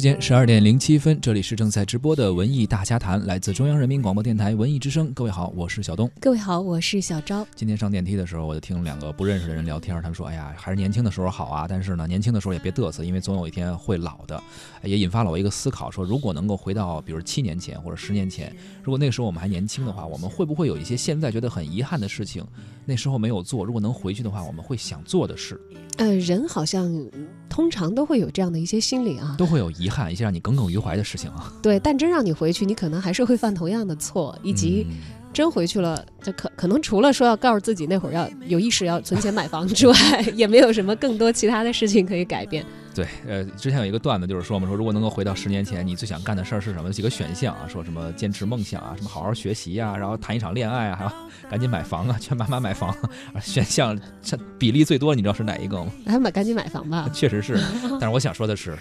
时间十二点零七分，这里是正在直播的文艺大家谈，来自中央人民广播电台文艺之声。各位好，我是小东。各位好，我是小昭。今天上电梯的时候，我就听两个不认识的人聊天，他们说：“哎呀，还是年轻的时候好啊！但是呢，年轻的时候也别嘚瑟，因为总有一天会老的。”也引发了我一个思考：说如果能够回到，比如七年前或者十年前，如果那个时候我们还年轻的话，我们会不会有一些现在觉得很遗憾的事情，那时候没有做？如果能回去的话，我们会想做的事？呃，人好像通常都会有这样的一些心理啊，都会有遗憾，一些让你耿耿于怀的事情啊。对，但真让你回去，你可能还是会犯同样的错，以及真回去了，就可可能除了说要告诉自己那会儿要有意识要存钱买房之外，也没有什么更多其他的事情可以改变。对，呃，之前有一个段子就是说嘛，说如果能够回到十年前，你最想干的事儿是什么？几个选项啊，说什么坚持梦想啊，什么好好学习啊，然后谈一场恋爱啊，还要 赶紧买房啊，劝妈妈买房。选项这比例最多，你知道是哪一个吗？还买赶紧买房吧。确实是，但是我想说的是。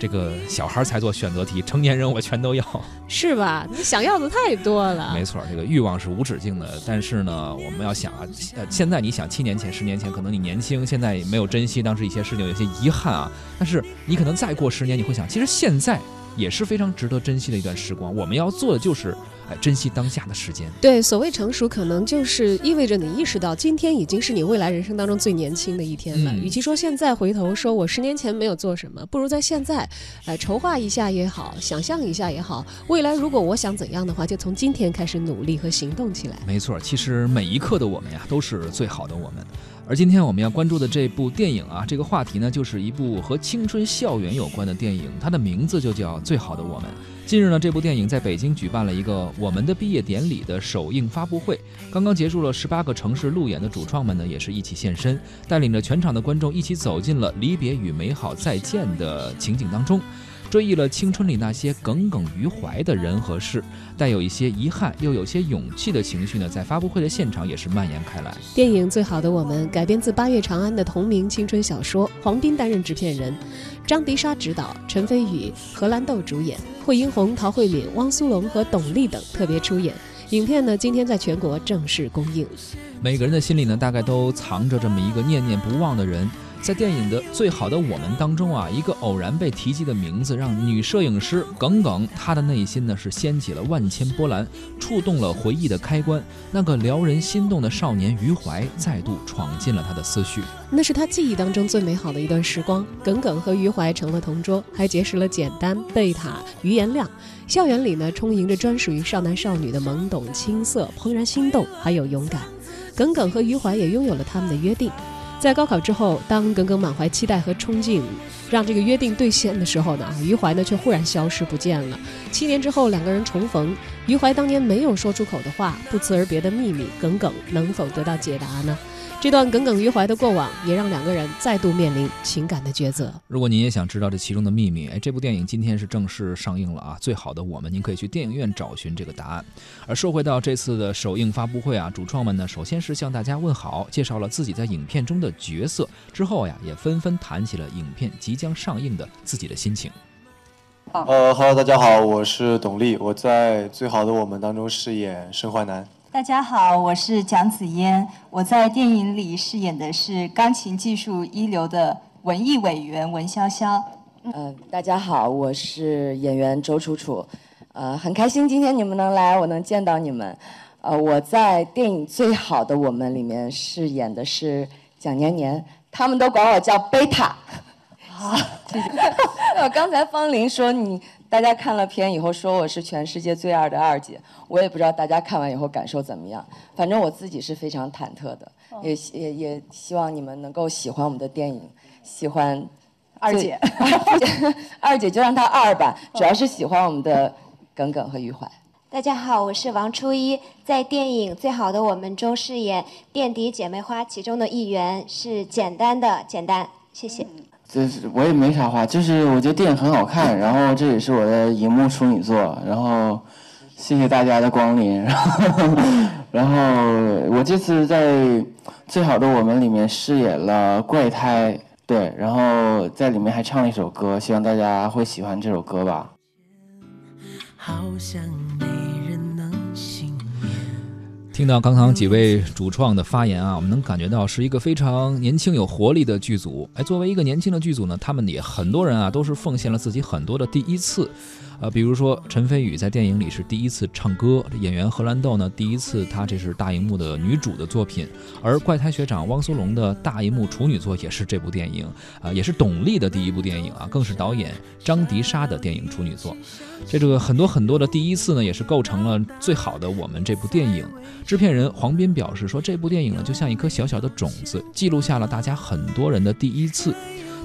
这个小孩才做选择题，成年人我全都要，是吧？你想要的太多了。没错，这个欲望是无止境的。但是呢，我们要想啊，呃，现在你想七年前、十年前，可能你年轻，现在没有珍惜当时一些事情，有些遗憾啊。但是你可能再过十年，你会想，其实现在也是非常值得珍惜的一段时光。我们要做的就是。珍惜当下的时间。对，所谓成熟，可能就是意味着你意识到，今天已经是你未来人生当中最年轻的一天了。与其说现在回头说我十年前没有做什么，不如在现在，呃，筹划一下也好，想象一下也好，未来如果我想怎样的话，就从今天开始努力和行动起来。没错，其实每一刻的我们呀，都是最好的我们。而今天我们要关注的这部电影啊，这个话题呢，就是一部和青春校园有关的电影，它的名字就叫《最好的我们》。近日呢，这部电影在北京举办了一个我们的毕业典礼的首映发布会，刚刚结束了十八个城市路演的主创们呢，也是一起现身，带领着全场的观众一起走进了离别与美好再见的情景当中。追忆了青春里那些耿耿于怀的人和事，带有一些遗憾又有些勇气的情绪呢，在发布会的现场也是蔓延开来。电影《最好的我们》改编自八月长安的同名青春小说，黄斌担任制片人，张迪莎执导，陈飞宇、何兰豆主演，惠英红、陶慧敏、汪苏泷和董力等特别出演。影片呢，今天在全国正式公映。每个人的心里呢，大概都藏着这么一个念念不忘的人。在电影的最好的我们当中啊，一个偶然被提及的名字，让女摄影师耿耿，她的内心呢是掀起了万千波澜，触动了回忆的开关。那个撩人心动的少年余淮再度闯进了她的思绪，那是她记忆当中最美好的一段时光。耿耿和余淮成了同桌，还结识了简单、贝塔、于延亮。校园里呢，充盈着专属于少男少女的懵懂、青涩、怦然心动，还有勇敢。耿耿和余淮也拥有了他们的约定。在高考之后，当耿耿满怀期待和憧憬，让这个约定兑现的时候呢，余淮呢却忽然消失不见了。七年之后，两个人重逢，余淮当年没有说出口的话，不辞而别的秘密，耿耿能否得到解答呢？这段耿耿于怀的过往，也让两个人再度面临情感的抉择。如果您也想知道这其中的秘密，哎，这部电影今天是正式上映了啊！最好的我们，您可以去电影院找寻这个答案。而说回到这次的首映发布会啊，主创们呢，首先是向大家问好，介绍了自己在影片中的角色，之后呀，也纷纷谈起了影片即将上映的自己的心情。呃哈喽，大家好，我是董力，我在《最好的我们》当中饰演申淮南。大家好，我是蒋子嫣，我在电影里饰演的是钢琴技术一流的文艺委员文潇潇。嗯，大家好，我是演员周楚楚，呃，很开心今天你们能来，我能见到你们。呃，我在电影《最好的我们》里面饰演的是蒋年年，他们都管我叫贝塔。好，谢谢。呃，刚才方林说你。大家看了片以后说我是全世界最二的二姐，我也不知道大家看完以后感受怎么样。反正我自己是非常忐忑的，也也也希望你们能够喜欢我们的电影，喜欢二姐，二姐就让她二吧，主要是喜欢我们的耿耿和余淮。大家好，我是王初一，在电影《最好的我们》中饰演垫底姐妹花其中的一员，是简单的简单，谢谢。就是我也没啥话，就是我觉得电影很好看，然后这也是我的荧幕处女作，然后谢谢大家的光临，然 后然后我这次在《最好的我们》里面饰演了怪胎，对，然后在里面还唱了一首歌，希望大家会喜欢这首歌吧。好像听到刚刚几位主创的发言啊，我们能感觉到是一个非常年轻有活力的剧组。哎，作为一个年轻的剧组呢，他们也很多人啊都是奉献了自己很多的第一次。呃，比如说陈飞宇在电影里是第一次唱歌，演员荷兰豆呢第一次，她这是大荧幕的女主的作品，而怪胎学长汪苏泷的大荧幕处女作也是这部电影，啊，也是董力的第一部电影啊，更是导演张迪莎的电影处女作。这个很多很多的第一次呢，也是构成了最好的我们这部电影。制片人黄斌表示说，这部电影呢就像一颗小小的种子，记录下了大家很多人的第一次。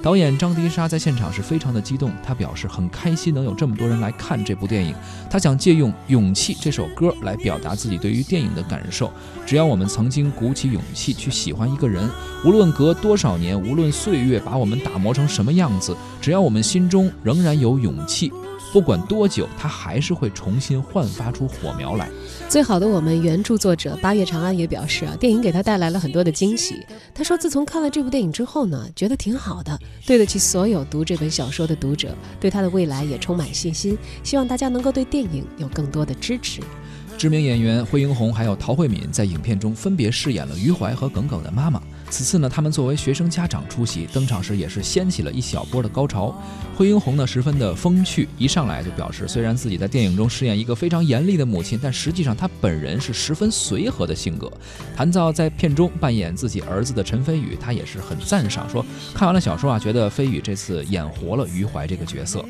导演张迪莎在现场是非常的激动，他表示很开心能有这么多人来看这部电影。他想借用《勇气》这首歌来表达自己对于电影的感受。只要我们曾经鼓起勇气去喜欢一个人，无论隔多少年，无论岁月把我们打磨成什么样子，只要我们心中仍然有勇气。不管多久，它还是会重新焕发出火苗来。最好的我们原著作者八月长安也表示啊，电影给他带来了很多的惊喜。他说，自从看了这部电影之后呢，觉得挺好的，对得起所有读这本小说的读者，对他的未来也充满信心。希望大家能够对电影有更多的支持。知名演员惠英红还有陶慧敏在影片中分别饰演了余淮和耿耿的妈妈。此次呢，他们作为学生家长出席，登场时也是掀起了一小波的高潮。惠英红呢，十分的风趣，一上来就表示，虽然自己在电影中饰演一个非常严厉的母亲，但实际上她本人是十分随和的性格。谈到在片中扮演自己儿子的陈飞宇，他也是很赞赏，说看完了小说啊，觉得飞宇这次演活了余淮这个角色。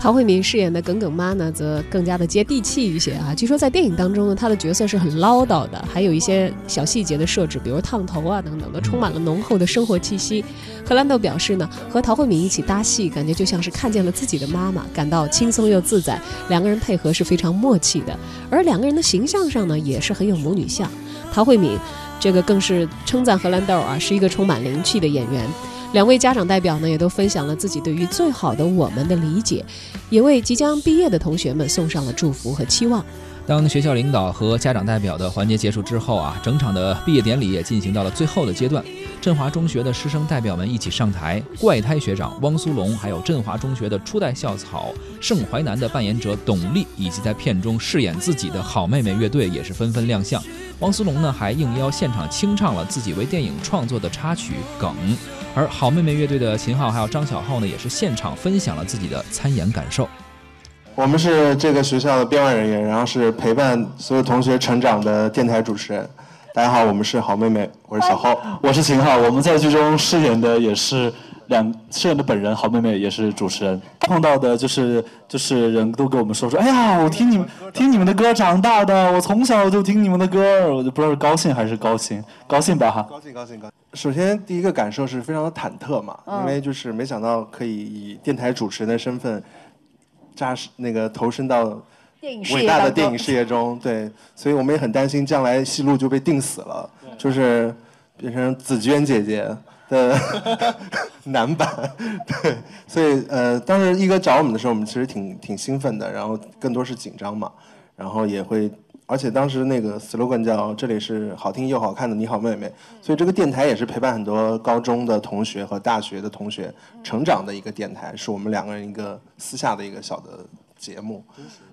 陶慧敏饰演的耿耿妈呢，则更加的接地气一些啊。据说在电影当中呢，她的角色是很唠叨的，还有一些小细节的设置，比如烫头啊等等的。充满了浓厚的生活气息。荷兰豆表示呢，和陶慧敏一起搭戏，感觉就像是看见了自己的妈妈，感到轻松又自在。两个人配合是非常默契的，而两个人的形象上呢，也是很有母女相。陶慧敏这个更是称赞荷兰豆啊，是一个充满灵气的演员。两位家长代表呢，也都分享了自己对于最好的我们的理解，也为即将毕业的同学们送上了祝福和期望。当学校领导和家长代表的环节结束之后啊，整场的毕业典礼也进行到了最后的阶段。振华中学的师生代表们一起上台，怪胎学长汪苏泷，还有振华中学的初代校草盛淮南的扮演者董丽，以及在片中饰演自己的好妹妹乐队也是纷纷亮相。汪苏泷呢还应邀现场清唱了自己为电影创作的插曲《梗》，而好妹妹乐队的秦昊还有张小浩呢也是现场分享了自己的参演感受。我们是这个学校的编外人员，然后是陪伴所有同学成长的电台主持人。大家好，我们是好妹妹，我是小浩，我是秦昊。我们在剧中饰演的也是两饰演的本人，好妹妹也是主持人。碰到的就是就是人都跟我们说说，哎呀，我听你们听你们的歌长大的，我从小就听你们的歌，我就不知道是高兴还是高兴，高兴吧哈。高兴高兴高兴。首先第一个感受是非常的忐忑嘛，因为就是没想到可以以电台主持人的身份。扎实那个投身到伟大的电影事业中，对，所以我们也很担心将来戏路就被定死了，就是变成紫娟姐姐的 男版，对，所以呃，当时一哥找我们的时候，我们其实挺挺兴奋的，然后更多是紧张嘛，然后也会。而且当时那个 slogan 叫“这里是好听又好看的你好妹妹”，所以这个电台也是陪伴很多高中的同学和大学的同学成长的一个电台，是我们两个人一个私下的一个小的节目，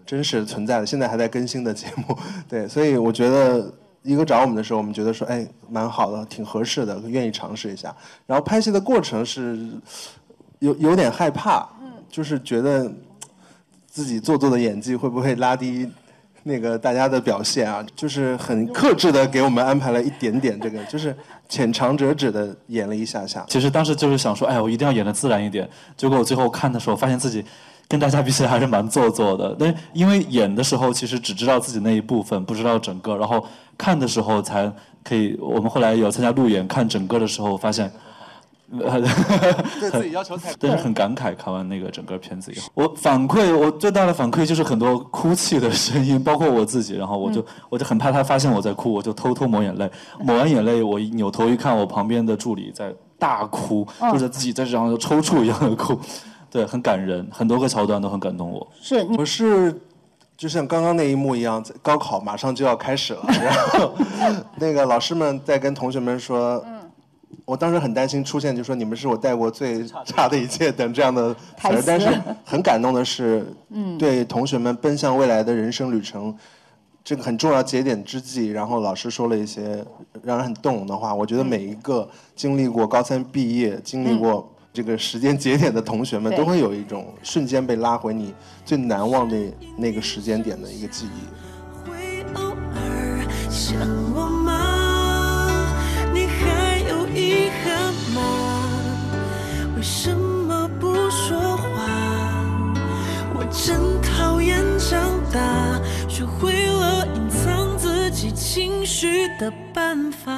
真实存在的，现在还在更新的节目。对，所以我觉得一哥找我们的时候，我们觉得说，哎，蛮好的，挺合适的，愿意尝试一下。然后拍戏的过程是有有点害怕，就是觉得自己做作的演技会不会拉低。那个大家的表现啊，就是很克制的给我们安排了一点点这个，就是浅尝辄止的演了一下下。其实当时就是想说，哎，我一定要演的自然一点。结果我最后看的时候，发现自己跟大家比起来还是蛮做作的。但因为演的时候其实只知道自己那一部分，不知道整个，然后看的时候才可以。我们后来有参加路演，看整个的时候发现。对自己要求太，但是很感慨。看完那个整个片子以后，我反馈我最大的反馈就是很多哭泣的声音，包括我自己。然后我就我就很怕他发现我在哭，我就偷偷抹眼泪。抹完眼泪，我一扭头一看，我旁边的助理在大哭，就是自己在这样抽搐一样的哭。对，很感人，很多个桥段都很感动我。是，我是就像刚刚那一幕一样，高考马上就要开始了，然后 那个老师们在跟同学们说。我当时很担心出现，就说你们是我带过最差的一届等这样的词，但是很感动的是，对同学们奔向未来的人生旅程，这个很重要节点之际，然后老师说了一些让人很动容的话。我觉得每一个经历过高三毕业、经历过这个时间节点的同学们，都会有一种瞬间被拉回你最难忘的那个时间点的一个记忆。为什么不说话？我真讨厌长大，学会了隐藏自己。情绪的办法，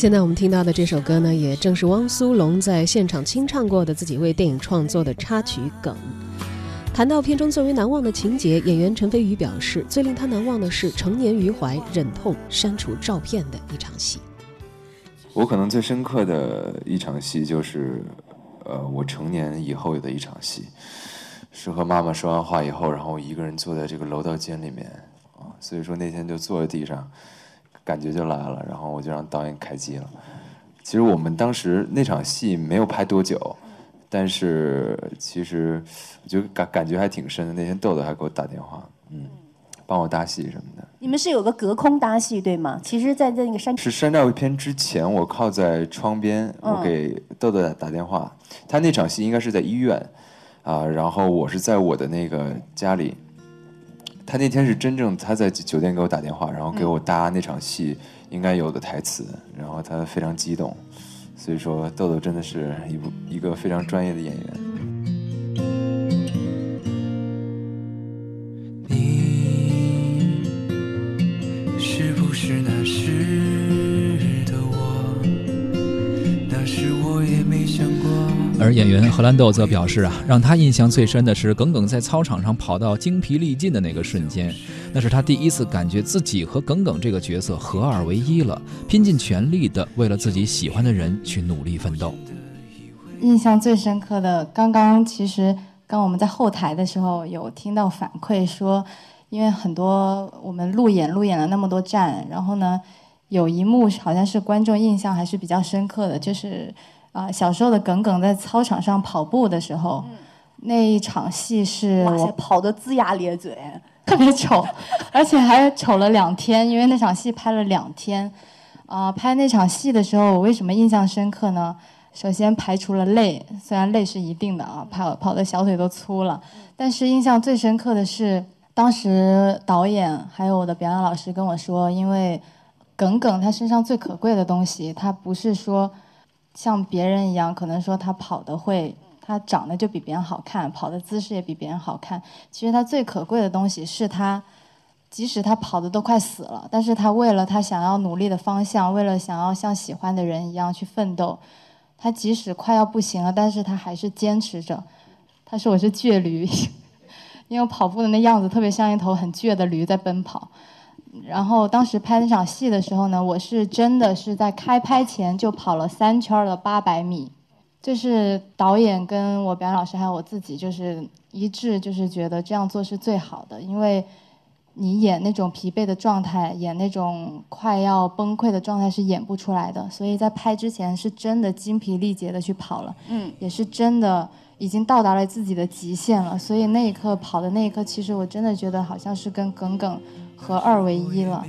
现在我们听到的这首歌呢，也正是汪苏泷在现场清唱过的自己为电影创作的插曲梗。谈到片中最为难忘的情节，演员陈飞宇表示，最令他难忘的是成年余怀忍痛删除照片的一场戏。我可能最深刻的一场戏就是，呃，我成年以后的一场戏，是和妈妈说完话以后，然后我一个人坐在这个楼道间里面啊，所以说那天就坐在地上。感觉就来了，然后我就让导演开机了。其实我们当时那场戏没有拍多久，但是其实我觉得感感觉还挺深的。那天豆豆还给我打电话，嗯，帮我搭戏什么的。你们是有个隔空搭戏对吗？其实，在在那个山是山寨片之前，我靠在窗边，我给豆豆打电话。他那场戏应该是在医院啊，然后我是在我的那个家里。他那天是真正他在酒店给我打电话，然后给我搭那场戏应该有的台词，然后他非常激动，所以说豆豆真的是一部一个非常专业的演员。演员荷兰豆则表示啊，让他印象最深的是耿耿在操场上跑到精疲力尽的那个瞬间，那是他第一次感觉自己和耿耿这个角色合二为一了，拼尽全力的为了自己喜欢的人去努力奋斗。印象最深刻的，刚刚其实刚我们在后台的时候有听到反馈说，因为很多我们路演路演了那么多站，然后呢，有一幕好像是观众印象还是比较深刻的，就是。啊，小时候的耿耿在操场上跑步的时候，那一场戏是我跑得龇牙咧嘴，特别丑，而且还丑了两天，因为那场戏拍了两天。啊，拍那场戏的时候，我为什么印象深刻呢？首先排除了累，虽然累是一定的啊，跑跑的小腿都粗了，但是印象最深刻的是，当时导演还有我的表演老师跟我说，因为耿耿他身上最可贵的东西，他不是说。像别人一样，可能说他跑得会，他长得就比别人好看，跑的姿势也比别人好看。其实他最可贵的东西是他，即使他跑的都快死了，但是他为了他想要努力的方向，为了想要像喜欢的人一样去奋斗，他即使快要不行了，但是他还是坚持着。他说我是倔驴，因为跑步的那样子特别像一头很倔的驴在奔跑。然后当时拍那场戏的时候呢，我是真的是在开拍前就跑了三圈的八百米，就是导演跟我表演老师还有我自己就是一致，就是觉得这样做是最好的，因为你演那种疲惫的状态，演那种快要崩溃的状态是演不出来的，所以在拍之前是真的精疲力竭的去跑了，嗯，也是真的已经到达了自己的极限了，所以那一刻跑的那一刻，其实我真的觉得好像是跟耿耿。合二为一了。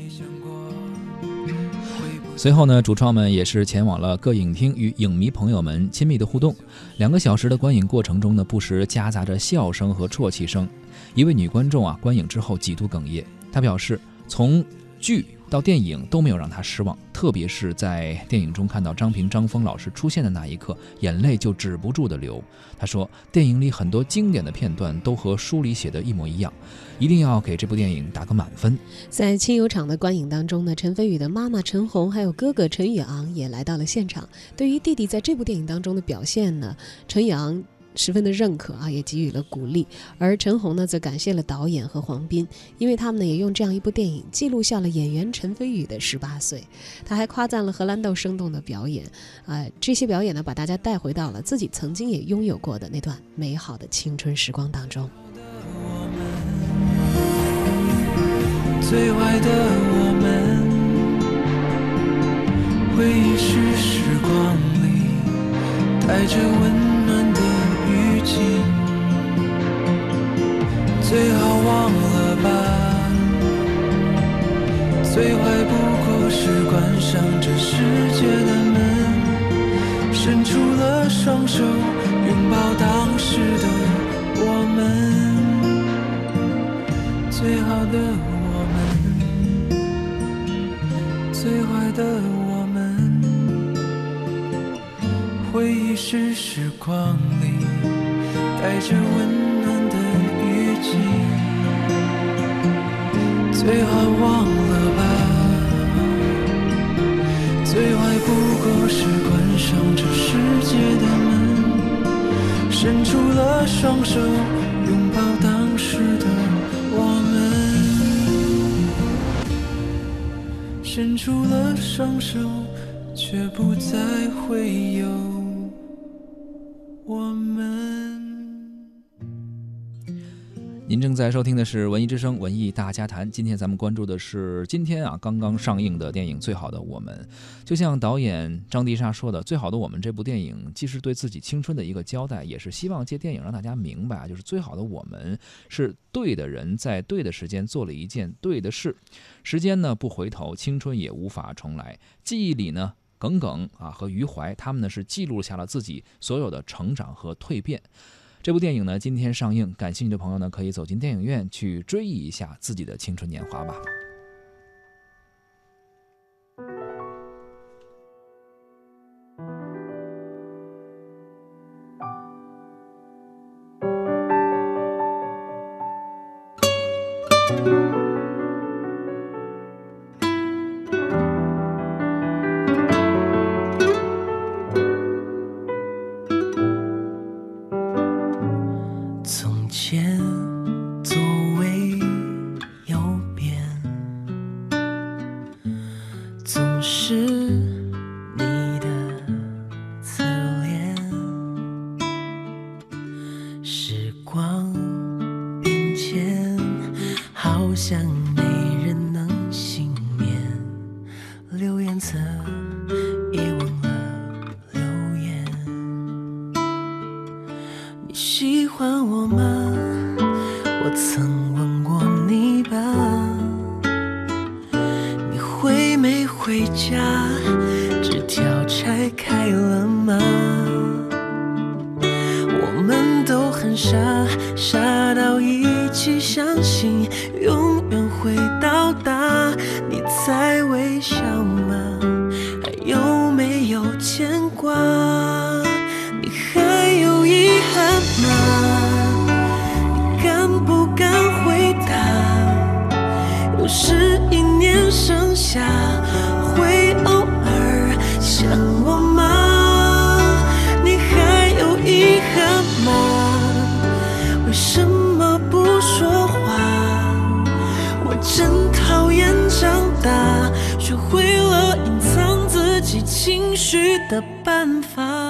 随后呢，主创们也是前往了各影厅，与影迷朋友们亲密的互动。两个小时的观影过程中呢，不时夹杂着笑声和啜泣声。一位女观众啊，观影之后几度哽咽。她表示，从剧。到电影都没有让他失望，特别是在电影中看到张平、张峰老师出现的那一刻，眼泪就止不住的流。他说，电影里很多经典的片段都和书里写的一模一样，一定要给这部电影打个满分。在亲友场的观影当中呢，陈飞宇的妈妈陈红还有哥哥陈宇昂也来到了现场。对于弟弟在这部电影当中的表现呢，陈宇昂。十分的认可啊，也给予了鼓励。而陈红呢，则感谢了导演和黄斌，因为他们呢也用这样一部电影记录下了演员陈飞宇的十八岁。他还夸赞了荷兰豆生动的表演，啊，这些表演呢，把大家带回到了自己曾经也拥有过的那段美好的青春时光当中。最坏的我们，回忆是时光里带着温最好忘了吧。最坏不过是关上这世界的门，伸出了双手，拥抱当时的我们，最好的我们。最坏的我们，回忆是时光里带着温暖的雨季，最好忘了吧。最坏不过是关上这世界的门，伸出了双手，拥抱当时的我们。伸出了双手，却不再会有您正在收听的是《文艺之声·文艺大家谈》。今天咱们关注的是今天啊刚刚上映的电影《最好的我们》。就像导演张迪莎说的，《最好的我们》这部电影既是对自己青春的一个交代，也是希望借电影让大家明白啊，就是最好的我们是对的人在对的时间做了一件对的事。时间呢不回头，青春也无法重来。记忆里呢，耿耿啊和余淮他们呢是记录下了自己所有的成长和蜕变。这部电影呢今天上映，感兴趣的朋友呢可以走进电影院去追忆一下自己的青春年华吧。的办法，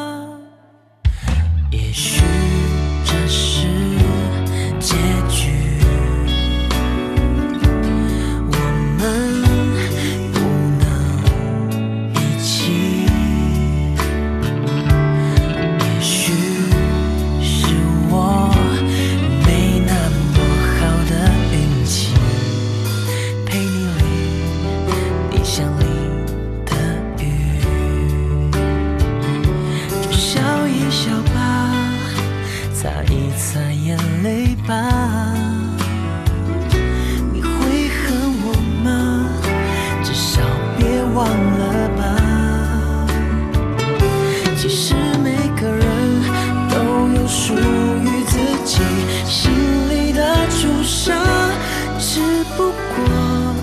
不过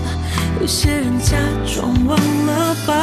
有些人假装忘了吧。